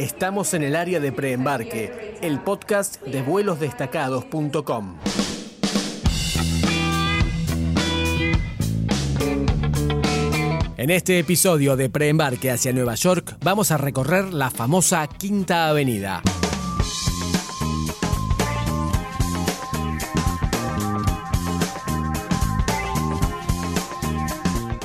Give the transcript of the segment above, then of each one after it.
Estamos en el área de preembarque, el podcast de vuelosdestacados.com. En este episodio de preembarque hacia Nueva York vamos a recorrer la famosa Quinta Avenida.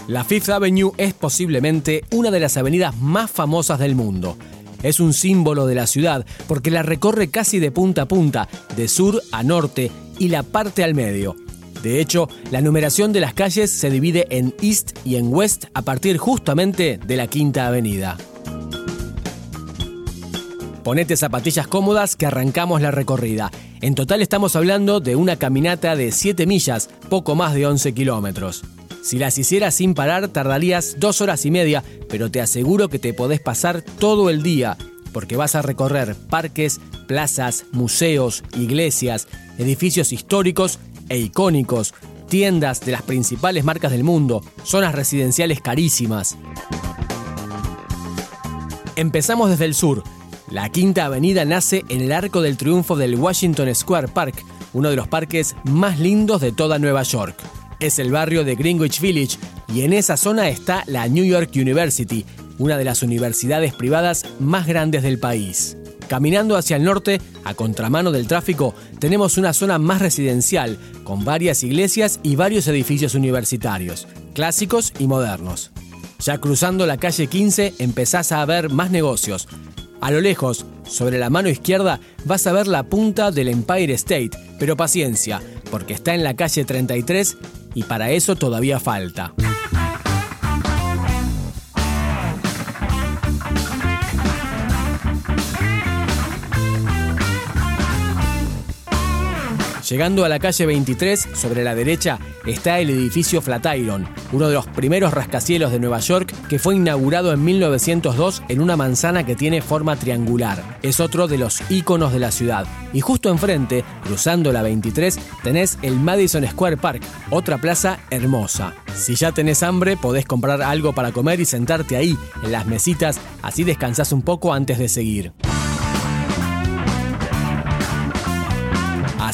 La Fifth Avenue es posiblemente una de las avenidas más famosas del mundo. Es un símbolo de la ciudad porque la recorre casi de punta a punta, de sur a norte y la parte al medio. De hecho, la numeración de las calles se divide en East y en West a partir justamente de la Quinta Avenida. Ponete zapatillas cómodas que arrancamos la recorrida. En total estamos hablando de una caminata de 7 millas, poco más de 11 kilómetros. Si las hicieras sin parar, tardarías dos horas y media, pero te aseguro que te podés pasar todo el día, porque vas a recorrer parques, plazas, museos, iglesias, edificios históricos e icónicos, tiendas de las principales marcas del mundo, zonas residenciales carísimas. Empezamos desde el sur. La Quinta Avenida nace en el Arco del Triunfo del Washington Square Park, uno de los parques más lindos de toda Nueva York. Es el barrio de Greenwich Village y en esa zona está la New York University, una de las universidades privadas más grandes del país. Caminando hacia el norte, a contramano del tráfico, tenemos una zona más residencial, con varias iglesias y varios edificios universitarios, clásicos y modernos. Ya cruzando la calle 15 empezás a ver más negocios. A lo lejos, sobre la mano izquierda, vas a ver la punta del Empire State, pero paciencia, porque está en la calle 33 y para eso todavía falta. Llegando a la calle 23, sobre la derecha, está el edificio Flatiron, uno de los primeros rascacielos de Nueva York que fue inaugurado en 1902 en una manzana que tiene forma triangular. Es otro de los íconos de la ciudad. Y justo enfrente, cruzando la 23, tenés el Madison Square Park, otra plaza hermosa. Si ya tenés hambre, podés comprar algo para comer y sentarte ahí, en las mesitas, así descansás un poco antes de seguir.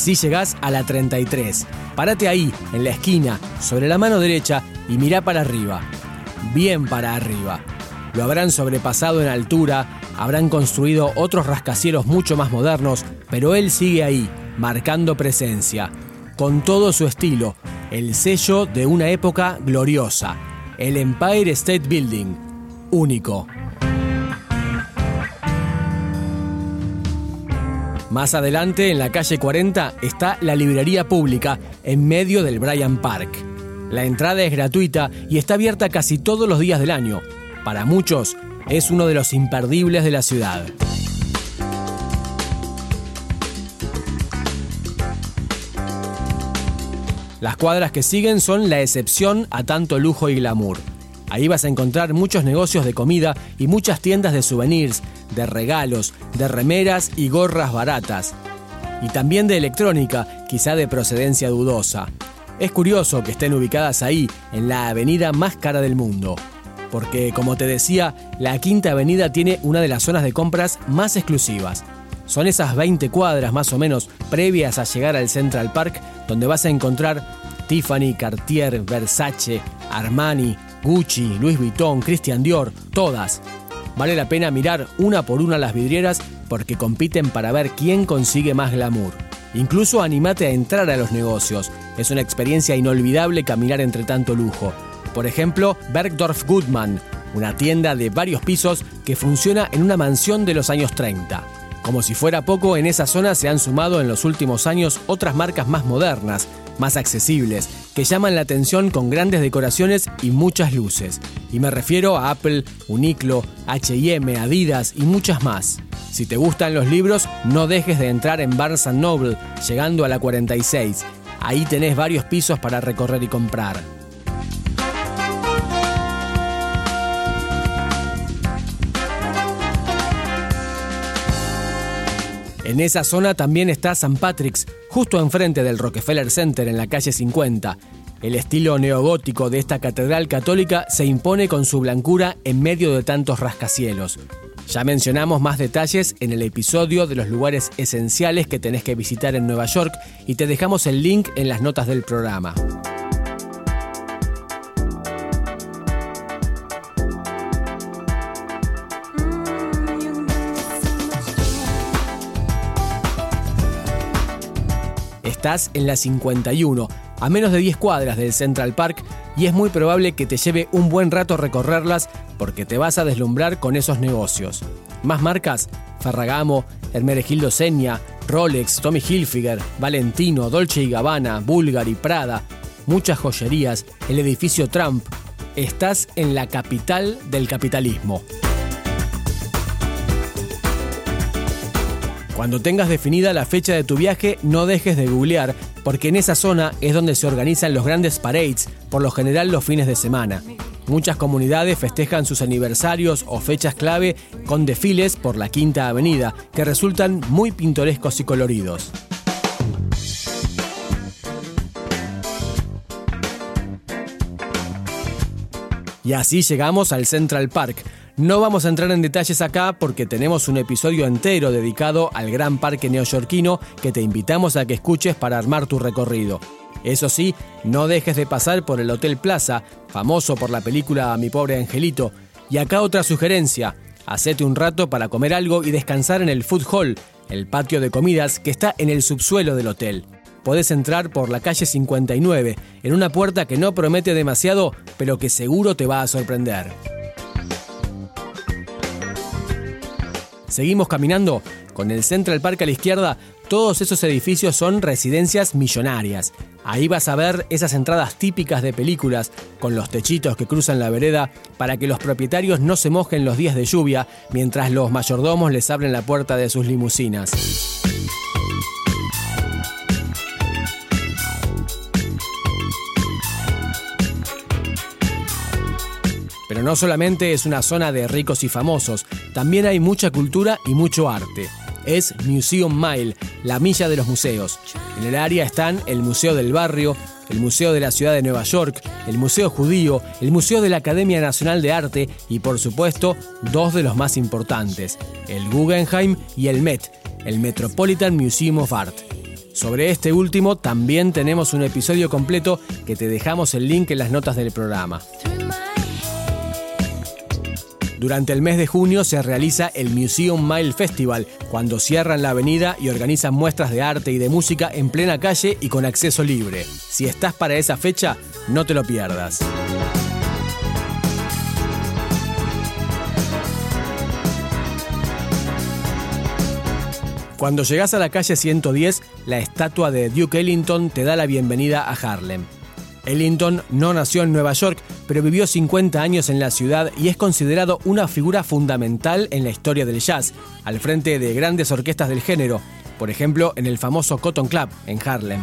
Así llegás a la 33. Párate ahí, en la esquina, sobre la mano derecha y mirá para arriba. Bien para arriba. Lo habrán sobrepasado en altura, habrán construido otros rascacielos mucho más modernos, pero él sigue ahí, marcando presencia, con todo su estilo, el sello de una época gloriosa, el Empire State Building, único. Más adelante, en la calle 40, está la librería pública, en medio del Bryant Park. La entrada es gratuita y está abierta casi todos los días del año. Para muchos, es uno de los imperdibles de la ciudad. Las cuadras que siguen son la excepción a tanto lujo y glamour. Ahí vas a encontrar muchos negocios de comida y muchas tiendas de souvenirs, de regalos, de remeras y gorras baratas. Y también de electrónica, quizá de procedencia dudosa. Es curioso que estén ubicadas ahí, en la avenida más cara del mundo. Porque, como te decía, la Quinta Avenida tiene una de las zonas de compras más exclusivas. Son esas 20 cuadras más o menos previas a llegar al Central Park, donde vas a encontrar Tiffany, Cartier, Versace, Armani, Gucci, Louis Vuitton, Christian Dior, todas. Vale la pena mirar una por una las vidrieras porque compiten para ver quién consigue más glamour. Incluso animate a entrar a los negocios. Es una experiencia inolvidable caminar entre tanto lujo. Por ejemplo, Bergdorf Goodman, una tienda de varios pisos que funciona en una mansión de los años 30. Como si fuera poco, en esa zona se han sumado en los últimos años otras marcas más modernas, más accesibles, que llaman la atención con grandes decoraciones y muchas luces. Y me refiero a Apple, Uniqlo, HM, Adidas y muchas más. Si te gustan los libros, no dejes de entrar en Barnes Noble, llegando a la 46. Ahí tenés varios pisos para recorrer y comprar. En esa zona también está St. Patrick's, justo enfrente del Rockefeller Center en la calle 50. El estilo neogótico de esta catedral católica se impone con su blancura en medio de tantos rascacielos. Ya mencionamos más detalles en el episodio de los lugares esenciales que tenés que visitar en Nueva York y te dejamos el link en las notas del programa. Estás en la 51, a menos de 10 cuadras del Central Park, y es muy probable que te lleve un buen rato recorrerlas porque te vas a deslumbrar con esos negocios. Más marcas: Ferragamo, Hermeregildo Senia, Rolex, Tommy Hilfiger, Valentino, Dolce y Gabbana, Bulgari, Prada, muchas joyerías, el edificio Trump. Estás en la capital del capitalismo. Cuando tengas definida la fecha de tu viaje, no dejes de googlear, porque en esa zona es donde se organizan los grandes parades, por lo general los fines de semana. Muchas comunidades festejan sus aniversarios o fechas clave con desfiles por la Quinta Avenida, que resultan muy pintorescos y coloridos. Y así llegamos al Central Park, no vamos a entrar en detalles acá porque tenemos un episodio entero dedicado al gran parque neoyorquino que te invitamos a que escuches para armar tu recorrido. Eso sí, no dejes de pasar por el Hotel Plaza, famoso por la película Mi pobre angelito. Y acá otra sugerencia, hacete un rato para comer algo y descansar en el Food Hall, el patio de comidas que está en el subsuelo del hotel. Podés entrar por la calle 59, en una puerta que no promete demasiado, pero que seguro te va a sorprender. Seguimos caminando. Con el Central Park a la izquierda, todos esos edificios son residencias millonarias. Ahí vas a ver esas entradas típicas de películas, con los techitos que cruzan la vereda, para que los propietarios no se mojen los días de lluvia, mientras los mayordomos les abren la puerta de sus limusinas. No solamente es una zona de ricos y famosos, también hay mucha cultura y mucho arte. Es Museum Mile, la milla de los museos. En el área están el Museo del Barrio, el Museo de la Ciudad de Nueva York, el Museo Judío, el Museo de la Academia Nacional de Arte y por supuesto dos de los más importantes, el Guggenheim y el Met, el Metropolitan Museum of Art. Sobre este último también tenemos un episodio completo que te dejamos el link en las notas del programa. Durante el mes de junio se realiza el Museum Mile Festival, cuando cierran la avenida y organizan muestras de arte y de música en plena calle y con acceso libre. Si estás para esa fecha, no te lo pierdas. Cuando llegas a la calle 110, la estatua de Duke Ellington te da la bienvenida a Harlem. Ellington no nació en Nueva York, pero vivió 50 años en la ciudad y es considerado una figura fundamental en la historia del jazz, al frente de grandes orquestas del género, por ejemplo en el famoso Cotton Club en Harlem.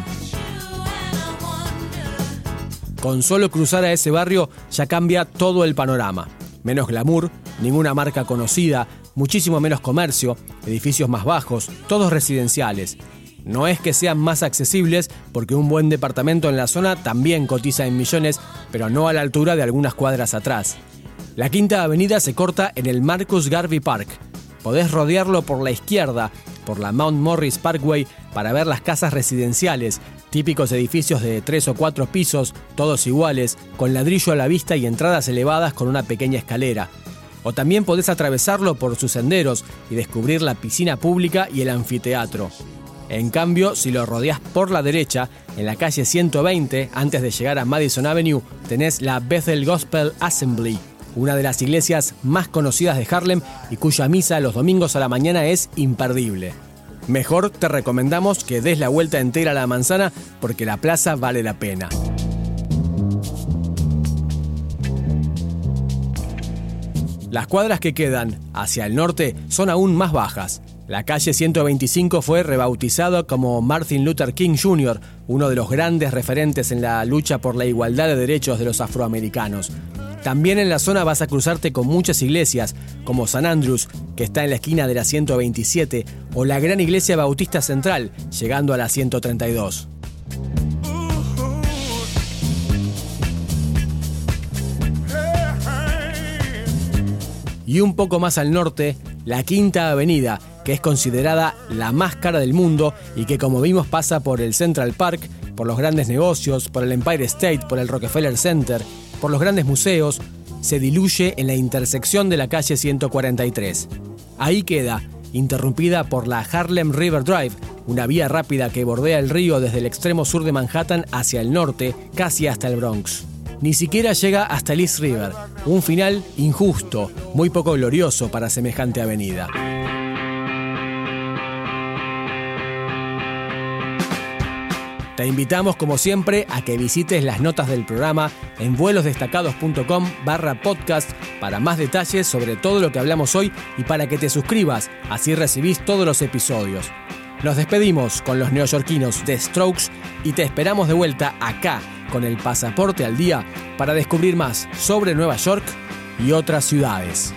Con solo cruzar a ese barrio ya cambia todo el panorama. Menos glamour, ninguna marca conocida, muchísimo menos comercio, edificios más bajos, todos residenciales. No es que sean más accesibles, porque un buen departamento en la zona también cotiza en millones, pero no a la altura de algunas cuadras atrás. La quinta avenida se corta en el Marcus Garvey Park. Podés rodearlo por la izquierda, por la Mount Morris Parkway, para ver las casas residenciales, típicos edificios de tres o cuatro pisos, todos iguales, con ladrillo a la vista y entradas elevadas con una pequeña escalera. O también podés atravesarlo por sus senderos y descubrir la piscina pública y el anfiteatro. En cambio, si lo rodeas por la derecha, en la calle 120, antes de llegar a Madison Avenue, tenés la Bethel Gospel Assembly, una de las iglesias más conocidas de Harlem y cuya misa los domingos a la mañana es imperdible. Mejor te recomendamos que des la vuelta entera a la manzana porque la plaza vale la pena. Las cuadras que quedan hacia el norte son aún más bajas. La calle 125 fue rebautizado como Martin Luther King Jr., uno de los grandes referentes en la lucha por la igualdad de derechos de los afroamericanos. También en la zona vas a cruzarte con muchas iglesias, como San Andrews, que está en la esquina de la 127, o la Gran Iglesia Bautista Central, llegando a la 132. Y un poco más al norte, la Quinta Avenida, que es considerada la más cara del mundo y que como vimos pasa por el Central Park, por los grandes negocios, por el Empire State, por el Rockefeller Center, por los grandes museos, se diluye en la intersección de la calle 143. Ahí queda, interrumpida por la Harlem River Drive, una vía rápida que bordea el río desde el extremo sur de Manhattan hacia el norte, casi hasta el Bronx. Ni siquiera llega hasta el East River, un final injusto, muy poco glorioso para semejante avenida. Te invitamos como siempre a que visites las notas del programa en vuelosdestacados.com barra podcast para más detalles sobre todo lo que hablamos hoy y para que te suscribas, así recibís todos los episodios. Nos despedimos con los neoyorquinos de Strokes y te esperamos de vuelta acá con el pasaporte al día para descubrir más sobre Nueva York y otras ciudades.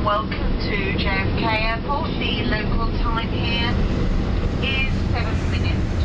Welcome to JFK Airport. The local time here is seven minutes